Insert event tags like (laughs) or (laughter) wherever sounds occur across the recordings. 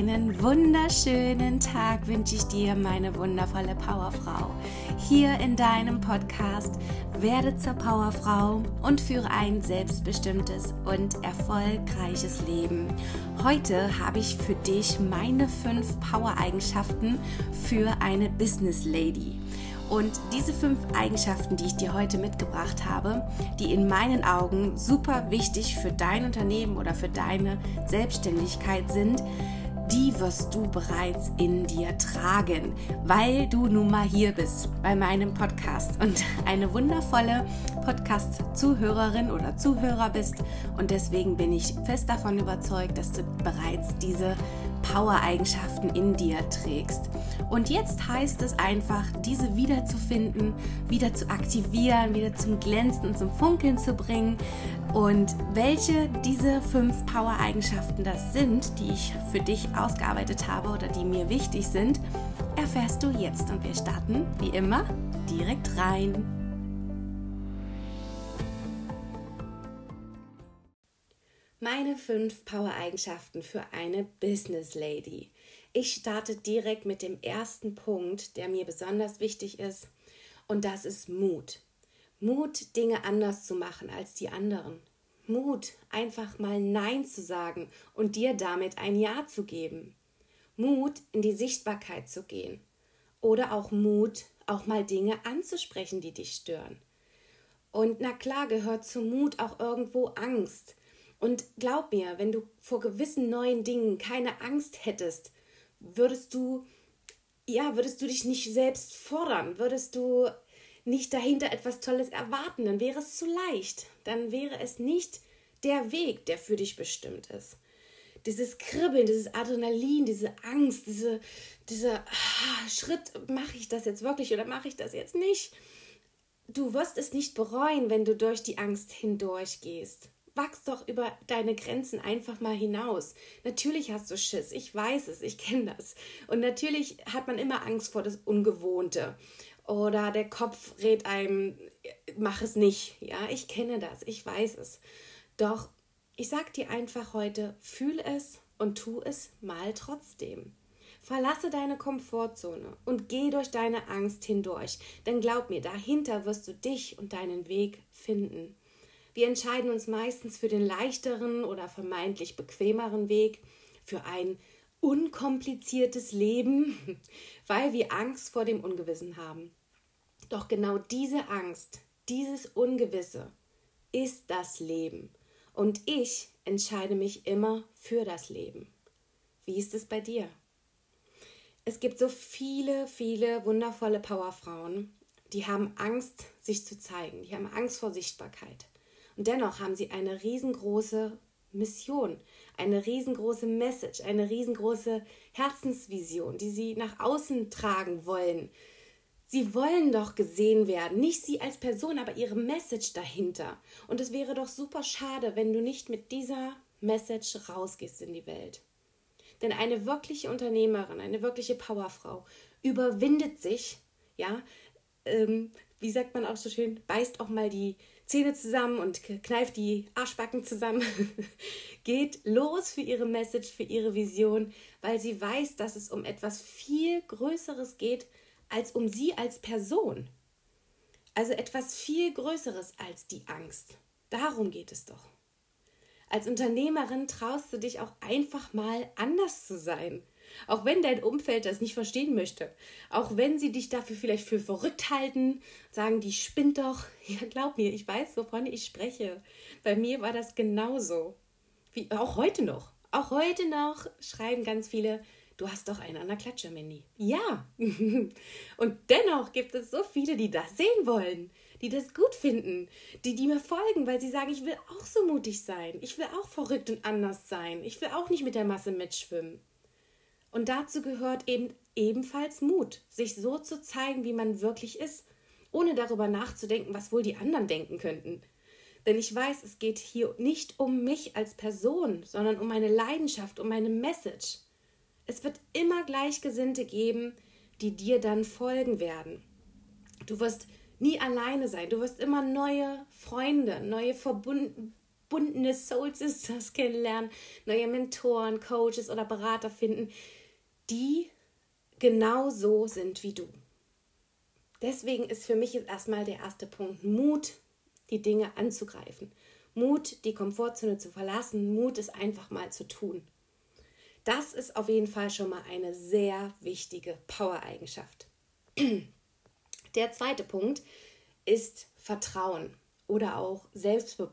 Einen wunderschönen Tag wünsche ich dir, meine wundervolle Powerfrau. Hier in deinem Podcast werde zur Powerfrau und führe ein selbstbestimmtes und erfolgreiches Leben. Heute habe ich für dich meine fünf Power-Eigenschaften für eine Business Lady. Und diese fünf Eigenschaften, die ich dir heute mitgebracht habe, die in meinen Augen super wichtig für dein Unternehmen oder für deine Selbstständigkeit sind, die wirst du bereits in dir tragen, weil du nun mal hier bist bei meinem Podcast und (laughs) eine wundervolle Podcast-Zuhörerin oder Zuhörer bist. Und deswegen bin ich fest davon überzeugt, dass du bereits diese Power-Eigenschaften in dir trägst. Und jetzt heißt es einfach, diese wiederzufinden, wieder zu aktivieren, wieder zum Glänzen und zum Funkeln zu bringen. Und welche diese fünf Power-Eigenschaften das sind, die ich für dich ausgearbeitet habe oder die mir wichtig sind, erfährst du jetzt. Und wir starten, wie immer, direkt rein. Meine fünf Power-Eigenschaften für eine Business Lady. Ich starte direkt mit dem ersten Punkt, der mir besonders wichtig ist, und das ist Mut. Mut, Dinge anders zu machen als die anderen. Mut, einfach mal Nein zu sagen und dir damit ein Ja zu geben. Mut, in die Sichtbarkeit zu gehen. Oder auch Mut, auch mal Dinge anzusprechen, die dich stören. Und na klar gehört zum Mut auch irgendwo Angst. Und glaub mir, wenn du vor gewissen neuen Dingen keine Angst hättest, würdest du, ja, würdest du dich nicht selbst fordern, würdest du nicht dahinter etwas Tolles erwarten, dann wäre es zu leicht. Dann wäre es nicht der Weg, der für dich bestimmt ist. Dieses Kribbeln, dieses Adrenalin, diese Angst, diese, dieser ah, Schritt, mache ich das jetzt wirklich oder mache ich das jetzt nicht? Du wirst es nicht bereuen, wenn du durch die Angst hindurchgehst wachs doch über deine Grenzen einfach mal hinaus. Natürlich hast du Schiss, ich weiß es, ich kenne das. Und natürlich hat man immer Angst vor das Ungewohnte. Oder der Kopf rät einem, mach es nicht. Ja, ich kenne das, ich weiß es. Doch ich sag dir einfach heute, fühl es und tu es mal trotzdem. Verlasse deine Komfortzone und geh durch deine Angst hindurch, denn glaub mir, dahinter wirst du dich und deinen Weg finden. Wir entscheiden uns meistens für den leichteren oder vermeintlich bequemeren Weg, für ein unkompliziertes Leben, (laughs) weil wir Angst vor dem Ungewissen haben. Doch genau diese Angst, dieses Ungewisse ist das Leben. Und ich entscheide mich immer für das Leben. Wie ist es bei dir? Es gibt so viele, viele wundervolle Powerfrauen, die haben Angst, sich zu zeigen. Die haben Angst vor Sichtbarkeit. Und dennoch haben sie eine riesengroße Mission, eine riesengroße Message, eine riesengroße Herzensvision, die sie nach außen tragen wollen. Sie wollen doch gesehen werden, nicht sie als Person, aber ihre Message dahinter. Und es wäre doch super schade, wenn du nicht mit dieser Message rausgehst in die Welt. Denn eine wirkliche Unternehmerin, eine wirkliche Powerfrau überwindet sich, ja, ähm, wie sagt man auch so schön, beißt auch mal die Zähne zusammen und kneift die Arschbacken zusammen, (laughs) geht los für ihre Message, für ihre Vision, weil sie weiß, dass es um etwas viel Größeres geht als um sie als Person. Also etwas viel Größeres als die Angst. Darum geht es doch. Als Unternehmerin traust du dich auch einfach mal anders zu sein. Auch wenn dein Umfeld das nicht verstehen möchte. Auch wenn sie dich dafür vielleicht für verrückt halten, sagen, die spinnt doch. (laughs) Ja, glaub mir, ich weiß, wovon ich spreche. Bei mir war das genauso. Wie auch heute noch. Auch heute noch schreiben ganz viele, du hast doch einen an der Klatsche, Mandy. Ja. (laughs) Und dennoch gibt es so viele, die das sehen wollen, die das gut finden, die, die mir folgen, weil sie sagen, ich will auch so mutig sein. Ich will auch verrückt und anders sein. Ich will auch nicht mit der Masse mitschwimmen. Und dazu gehört eben ebenfalls Mut, sich so zu zeigen, wie man wirklich ist, ohne darüber nachzudenken, was wohl die anderen denken könnten. Denn ich weiß, es geht hier nicht um mich als Person, sondern um meine Leidenschaft, um meine Message. Es wird immer Gleichgesinnte geben, die dir dann folgen werden. Du wirst nie alleine sein, du wirst immer neue Freunde, neue Verbund verbundene Soul Sisters (laughs) kennenlernen, neue Mentoren, Coaches oder Berater finden, die genauso sind wie du. Deswegen ist für mich jetzt erstmal der erste Punkt Mut, die Dinge anzugreifen. Mut, die Komfortzone zu verlassen. Mut, es einfach mal zu tun. Das ist auf jeden Fall schon mal eine sehr wichtige Power-Eigenschaft. (clears throat) Der zweite Punkt ist Vertrauen oder auch Selbstbe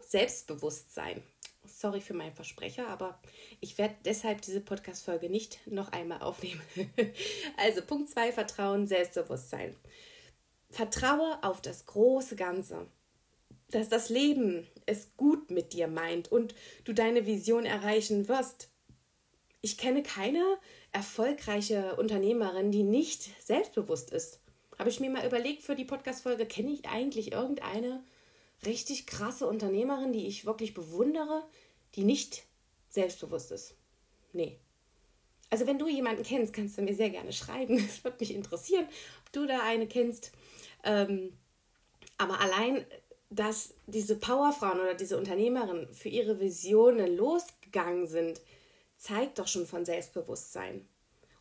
Selbstbewusstsein. Sorry für meinen Versprecher, aber ich werde deshalb diese Podcast-Folge nicht noch einmal aufnehmen. (laughs) also Punkt 2, Vertrauen, Selbstbewusstsein. Vertraue auf das große Ganze, dass das Leben es gut mit dir meint und du deine Vision erreichen wirst. Ich kenne keine erfolgreiche Unternehmerin, die nicht selbstbewusst ist. Habe ich mir mal überlegt für die Podcast-Folge, kenne ich eigentlich irgendeine richtig krasse Unternehmerin, die ich wirklich bewundere, die nicht selbstbewusst ist? Nee. Also wenn du jemanden kennst, kannst du mir sehr gerne schreiben. (laughs) Es würde mich interessieren, ob du da eine kennst. Ähm, aber allein, dass diese Powerfrauen oder diese Unternehmerinnen für ihre Visionen losgegangen sind, zeigt doch schon von Selbstbewusstsein.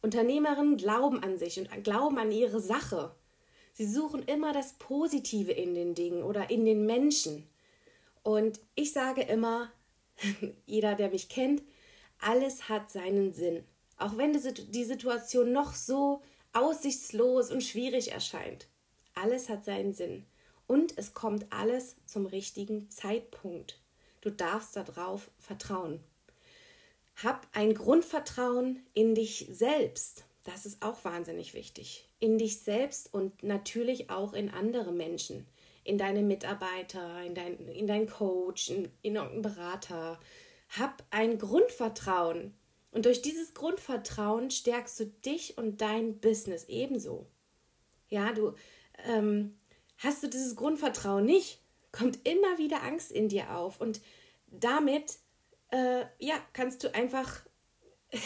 Unternehmerinnen glauben an sich und glauben an ihre Sache. Sie suchen immer das Positive in den Dingen oder in den Menschen. Und ich sage immer, (laughs) jeder, der mich kennt, alles hat seinen Sinn. Auch wenn die Situation noch so aussichtslos und schwierig erscheint. Alles hat seinen Sinn. Und es kommt alles zum richtigen Zeitpunkt. Du darfst darauf vertrauen. Hab ein Grundvertrauen in dich selbst. Das ist auch wahnsinnig wichtig. In dich selbst und natürlich auch in andere Menschen. In deine Mitarbeiter, in dein, in deinen Coach, in, in irgendeinen Berater. Hab ein Grundvertrauen. Und durch dieses Grundvertrauen stärkst du dich und dein Business ebenso. Ja, du ähm, hast du dieses Grundvertrauen nicht, kommt immer wieder Angst in dir auf. Und damit äh, ja, kannst du einfach, (laughs)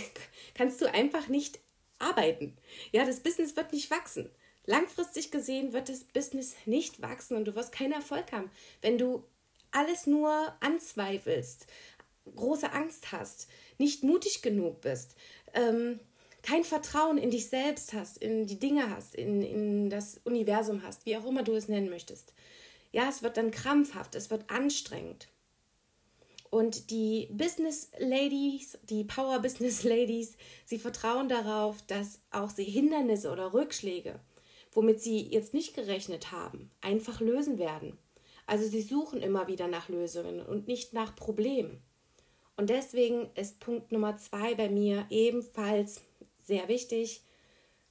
kannst du einfach nicht arbeiten. Ja, das Business wird nicht wachsen. Langfristig gesehen wird das Business nicht wachsen und du wirst keinen Erfolg haben, wenn du alles nur anzweifelst, große Angst hast, nicht mutig genug bist, ähm, kein Vertrauen in dich selbst hast, in die Dinge hast, in, in das Universum hast, wie auch immer du es nennen möchtest. Ja, es wird dann krampfhaft, es wird anstrengend. Und die Business Ladies, die Power Business Ladies, sie vertrauen darauf, dass auch sie Hindernisse oder Rückschläge, womit sie jetzt nicht gerechnet haben, einfach lösen werden. Also sie suchen immer wieder nach Lösungen und nicht nach Problemen. Und deswegen ist Punkt Nummer zwei bei mir ebenfalls sehr wichtig,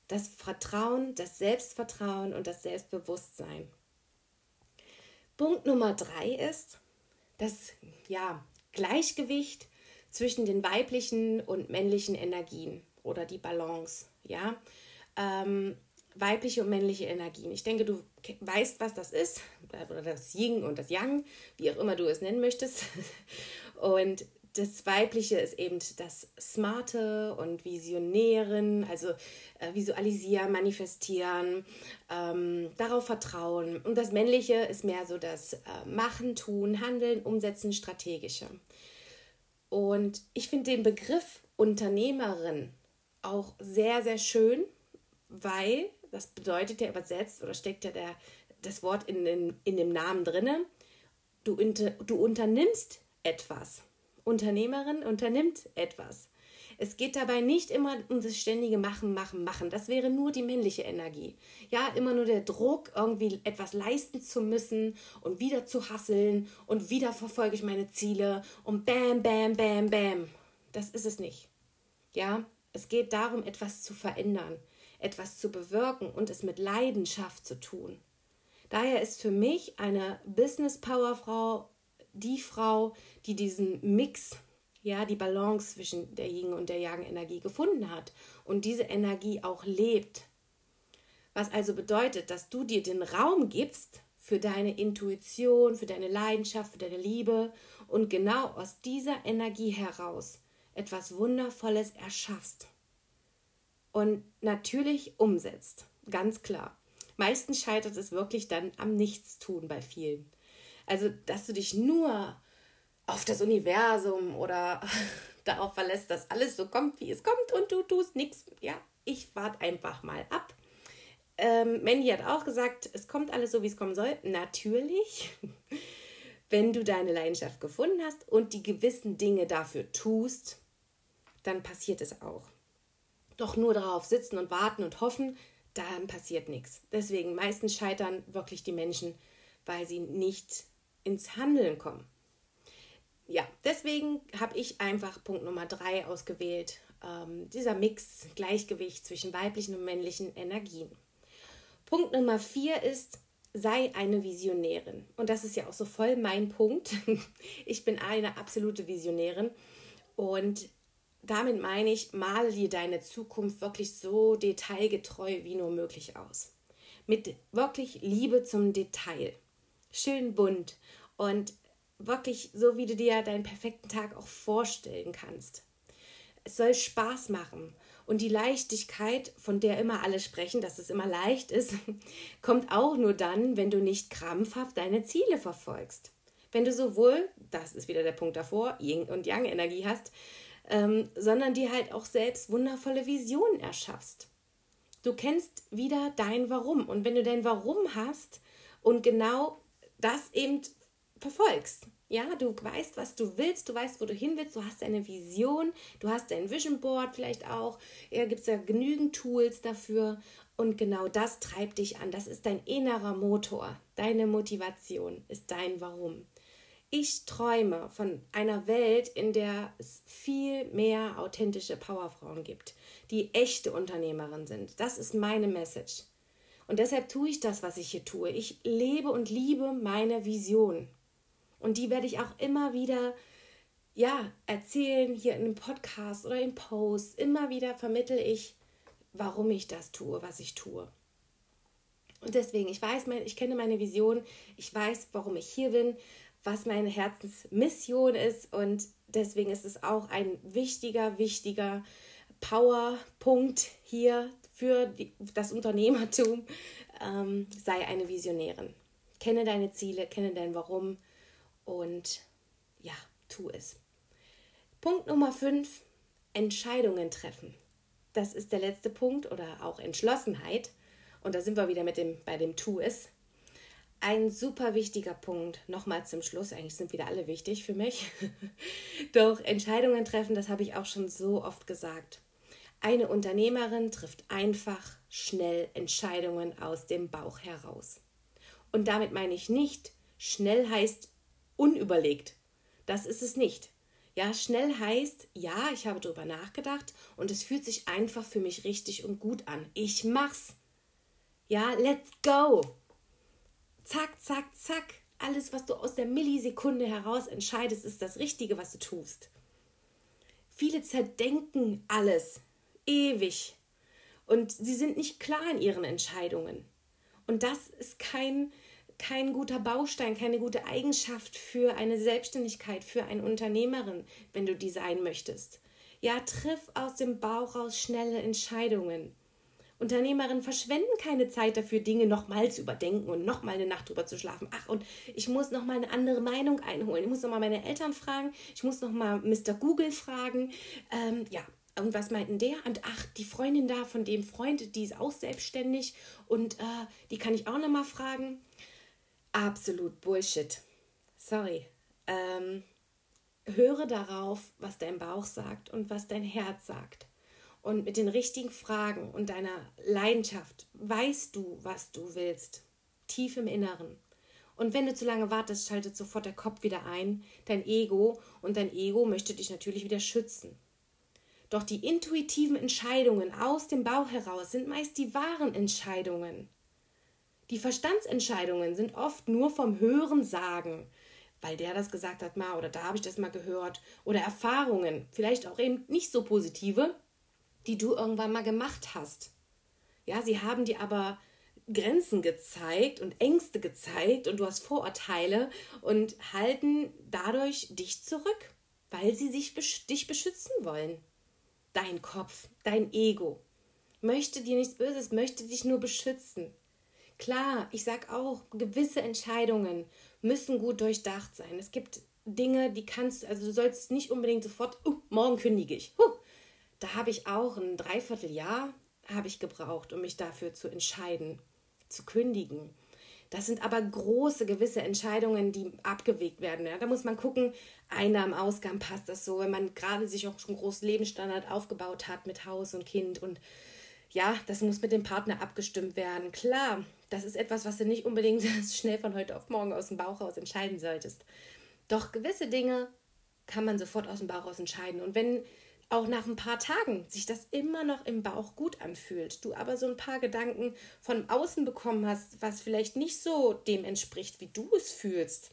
das Vertrauen, das Selbstvertrauen und das Selbstbewusstsein. Punkt Nummer drei ist das ja, Gleichgewicht zwischen den weiblichen und männlichen Energien oder die Balance, ja. Ähm, weibliche und männliche Energien. Ich denke, du weißt, was das ist, oder das Yin und das Yang, wie auch immer du es nennen möchtest. (laughs) Und das Weibliche ist eben das Smarte und Visionären, also äh, visualisieren, manifestieren, ähm, darauf vertrauen. Und das Männliche ist mehr so das äh, Machen, Tun, Handeln, Umsetzen, Strategische. Und ich finde den Begriff Unternehmerin auch sehr, sehr schön, weil das bedeutet ja übersetzt oder steckt ja der, das Wort in, in, in dem Namen drinne. Du, du unternimmst etwas. Unternehmerin unternimmt etwas. Es geht dabei nicht immer um das ständige Machen, Machen, Machen. Das wäre nur die männliche Energie. Ja, immer nur der Druck, irgendwie etwas leisten zu müssen und wieder zu hasseln und wieder verfolge ich meine Ziele und bam, bam, bam, bam. Das ist es nicht. Ja, es geht darum, etwas zu verändern, etwas zu bewirken und es mit Leidenschaft zu tun. Daher ist für mich eine Business Power Frau die Frau, die diesen Mix, ja, die Balance zwischen der Yin und der Yang Energie gefunden hat und diese Energie auch lebt. Was also bedeutet, dass du dir den Raum gibst für deine Intuition, für deine Leidenschaft, für deine Liebe und genau aus dieser Energie heraus etwas Wundervolles erschaffst und natürlich umsetzt. Ganz klar. Meistens scheitert es wirklich dann am Nichtstun bei vielen. Also, dass du dich nur auf das Universum oder (laughs) darauf verlässt, dass alles so kommt, wie es kommt und du tust nichts. Ja, ich warte einfach mal ab. Ähm, Mandy hat auch gesagt, es kommt alles so, wie es kommen soll. Natürlich, (laughs) wenn du deine Leidenschaft gefunden hast und die gewissen Dinge dafür tust, dann passiert es auch. Doch nur darauf sitzen und warten und hoffen, dann passiert nichts. Deswegen meistens scheitern wirklich die Menschen, weil sie nicht ins Handeln kommen. Ja, deswegen habe ich einfach Punkt Nummer drei ausgewählt. Ähm, dieser Mix, Gleichgewicht zwischen weiblichen und männlichen Energien. Punkt Nummer vier ist, sei eine Visionärin. Und das ist ja auch so voll mein Punkt. (laughs) Ich bin eine absolute Visionärin. Und damit meine ich, male dir deine Zukunft wirklich so detailgetreu wie nur möglich aus. Mit wirklich Liebe zum Detail. Schön bunt und wirklich so, wie du dir deinen perfekten Tag auch vorstellen kannst. Es soll Spaß machen und die Leichtigkeit, von der immer alle sprechen, dass es immer leicht ist, (laughs) kommt auch nur dann, wenn du nicht krampfhaft deine Ziele verfolgst. Wenn du sowohl, das ist wieder der Punkt davor, Yin und Yang Energie hast, ähm, sondern dir halt auch selbst wundervolle Visionen erschaffst. Du kennst wieder dein Warum. Und wenn du dein Warum hast und genau das eben verfolgst, ja, du weißt, was du willst, du weißt, wo du hin willst, du hast eine Vision, du hast ein Vision Board vielleicht auch. Ja, gibt es ja genügend Tools dafür. Und genau das treibt dich an. Das ist dein innerer Motor. Deine Motivation ist dein Warum. Ich träume von einer Welt, in der es viel mehr authentische Powerfrauen gibt, die echte Unternehmerinnen sind. Das ist meine Message. Und deshalb tue ich das, was ich hier tue. Ich lebe und liebe meine Vision. Und die werde ich auch immer wieder ja, erzählen hier in einem Podcast oder im Post. Immer wieder vermittel ich, warum ich das tue, was ich tue. Und deswegen, ich weiß, ich kenne meine Vision, ich weiß, warum ich hier bin, was meine Herzensmission ist und deswegen ist es auch ein wichtiger, wichtiger Powerpunkt hier für die, das Unternehmertum. Ähm, sei eine Visionärin. Kenne deine Ziele, kenne dein Warum und ja, tu es. Punkt Nummer 5, Entscheidungen treffen. Das ist der letzte Punkt oder auch Entschlossenheit. Und da sind wir wieder mit dem, bei dem Tu es. Ein super wichtiger Punkt, nochmal zum Schluss, eigentlich sind wieder alle wichtig für mich. (laughs) Doch Entscheidungen treffen, das habe ich auch schon so oft gesagt. Eine Unternehmerin trifft einfach schnell Entscheidungen aus dem Bauch heraus. Und damit meine ich nicht, schnell heißt unüberlegt. Das ist es nicht. Ja, schnell heißt, ja, ich habe darüber nachgedacht und es fühlt sich einfach für mich richtig und gut an. Ich mach's. Ja, let's go. Zack, zack, zack. Alles, was du aus der Millisekunde heraus entscheidest, ist das Richtige, was du tust. Viele zerdenken alles ewig und sie sind nicht klar in ihren Entscheidungen. Und das ist kein kein guter Baustein, keine gute Eigenschaft für eine Selbstständigkeit, für eine Unternehmerin, wenn du die sein möchtest. Ja, triff aus dem Bauch raus schnelle Entscheidungen. Unternehmerinnen verschwenden keine Zeit dafür, Dinge nochmal zu überdenken und nochmal eine Nacht drüber zu schlafen. Ach, und ich muss nochmal eine andere Meinung einholen. Ich muss nochmal meine Eltern fragen. Ich muss nochmal Mr. Google fragen. Ähm, ja, und was meinten der? Und ach, die Freundin da von dem Freund, die ist auch selbstständig und äh, die kann ich auch nochmal fragen absolut Bullshit. Sorry. Ähm, höre darauf, was dein Bauch sagt und was dein Herz sagt. Und mit den richtigen Fragen und deiner Leidenschaft weißt du, was du willst. Tief im Inneren. Und wenn du zu lange wartest, schaltet sofort der Kopf wieder ein, dein Ego, und dein Ego möchte dich natürlich wieder schützen. Doch die intuitiven Entscheidungen aus dem Bauch heraus sind meist die wahren Entscheidungen. Die Verstandsentscheidungen sind oft nur vom Hören sagen, weil der das gesagt hat mal oder da habe ich das mal gehört oder Erfahrungen, vielleicht auch eben nicht so positive, die du irgendwann mal gemacht hast. Ja, sie haben dir aber Grenzen gezeigt und Ängste gezeigt und du hast Vorurteile und halten dadurch dich zurück, weil sie sich dich beschützen wollen. Dein Kopf, dein Ego möchte dir nichts Böses, möchte dich nur beschützen. Klar, ich sage auch, gewisse Entscheidungen müssen gut durchdacht sein. Es gibt Dinge, die kannst du, also du sollst nicht unbedingt sofort, uh, morgen kündige ich. Huh. Da habe ich auch ein Dreivierteljahr habe ich gebraucht, um mich dafür zu entscheiden, zu kündigen. Das sind aber große gewisse Entscheidungen, die abgewegt werden. Ja? Da muss man gucken, Einnahmen, Ausgaben, passt das so, wenn man gerade sich auch schon einen großen Lebensstandard aufgebaut hat mit Haus und Kind und ja, das muss mit dem Partner abgestimmt werden. Klar, das ist etwas, was du nicht unbedingt (laughs) schnell von heute auf morgen aus dem Bauch raus entscheiden solltest. Doch gewisse Dinge kann man sofort aus dem Bauch raus entscheiden. Und wenn auch nach ein paar Tagen sich das immer noch im Bauch gut anfühlt, du aber so ein paar Gedanken von außen bekommen hast, was vielleicht nicht so dem entspricht, wie du es fühlst,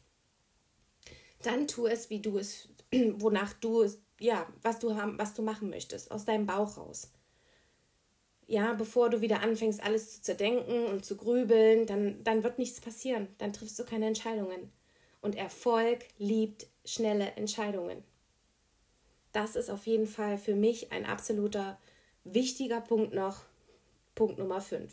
dann tu es, wie du es, (clears throat) wonach du es, ja, was du haben, was du machen möchtest, aus deinem Bauch raus. Ja, bevor du wieder anfängst, alles zu zerdenken und zu grübeln, dann, dann wird nichts passieren. Dann triffst du keine Entscheidungen. Und Erfolg liebt schnelle Entscheidungen. Das ist auf jeden Fall für mich ein absoluter wichtiger Punkt noch. Punkt Nummer 5.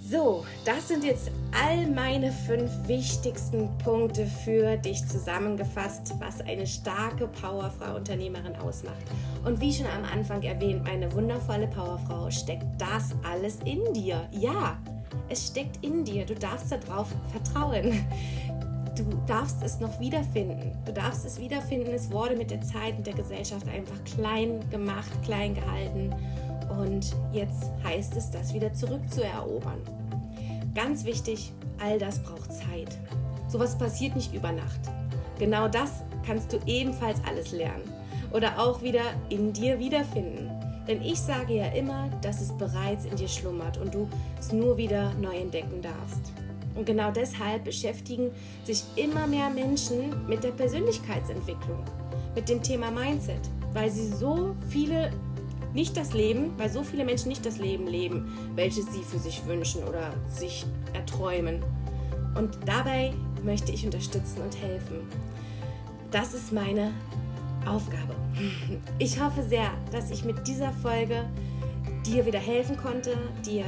So, das sind jetzt all meine fünf wichtigsten Punkte für dich zusammengefasst, was eine starke Powerfrau Unternehmerin ausmacht. Und wie schon am Anfang erwähnt, meine wundervolle Powerfrau steckt das alles in dir. Ja, es steckt in dir. Du darfst darauf vertrauen du darfst es noch wiederfinden. Du darfst es wiederfinden. Es wurde mit der Zeit und der Gesellschaft einfach klein gemacht, klein gehalten. Und jetzt heißt es, das wieder zurückzuerobern. Ganz wichtig, all das braucht Zeit. Sowas passiert nicht über Nacht. Genau das kannst du ebenfalls alles lernen oder auch wieder in dir wiederfinden. Denn ich sage ja immer, dass es bereits in dir schlummert und du es nur wieder neu entdecken darfst. Und genau deshalb beschäftigen sich immer mehr Menschen mit der Persönlichkeitsentwicklung, mit dem Thema Mindset, weil sie so viele nicht das Leben, weil so viele Menschen nicht das Leben leben, welches sie für sich wünschen oder sich erträumen. Und dabei möchte ich unterstützen und helfen. Das ist meine Aufgabe. Ich hoffe sehr, dass ich mit dieser Folge dir wieder helfen konnte, dir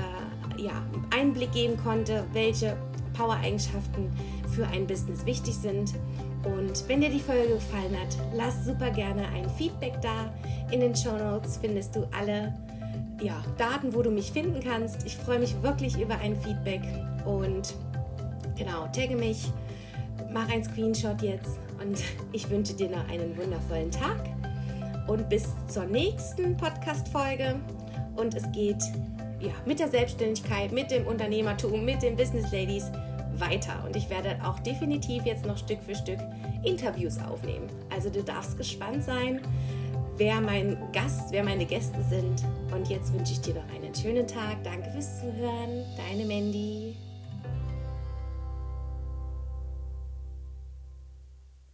ja, Einblick geben konnte, welche Power-Eigenschaften für ein Business wichtig sind. Und wenn dir die Folge gefallen hat, lass super gerne ein Feedback da. In den Show Notes findest du alle ja, Daten, wo du mich finden kannst. Ich freue mich wirklich über ein Feedback und genau, tagge mich, mach ein Screenshot jetzt und (laughs) ich wünsche dir noch einen wundervollen Tag und bis zur nächsten Podcast-Folge. Und es geht ja, mit der Selbstständigkeit, mit dem Unternehmertum, mit den Business Ladies weiter. Und ich werde auch definitiv jetzt noch Stück für Stück Interviews aufnehmen. Also du darfst gespannt sein, wer mein Gast, wer meine Gäste sind. Und jetzt wünsche ich dir noch einen schönen Tag. Danke fürs Zuhören. Deine Mandy.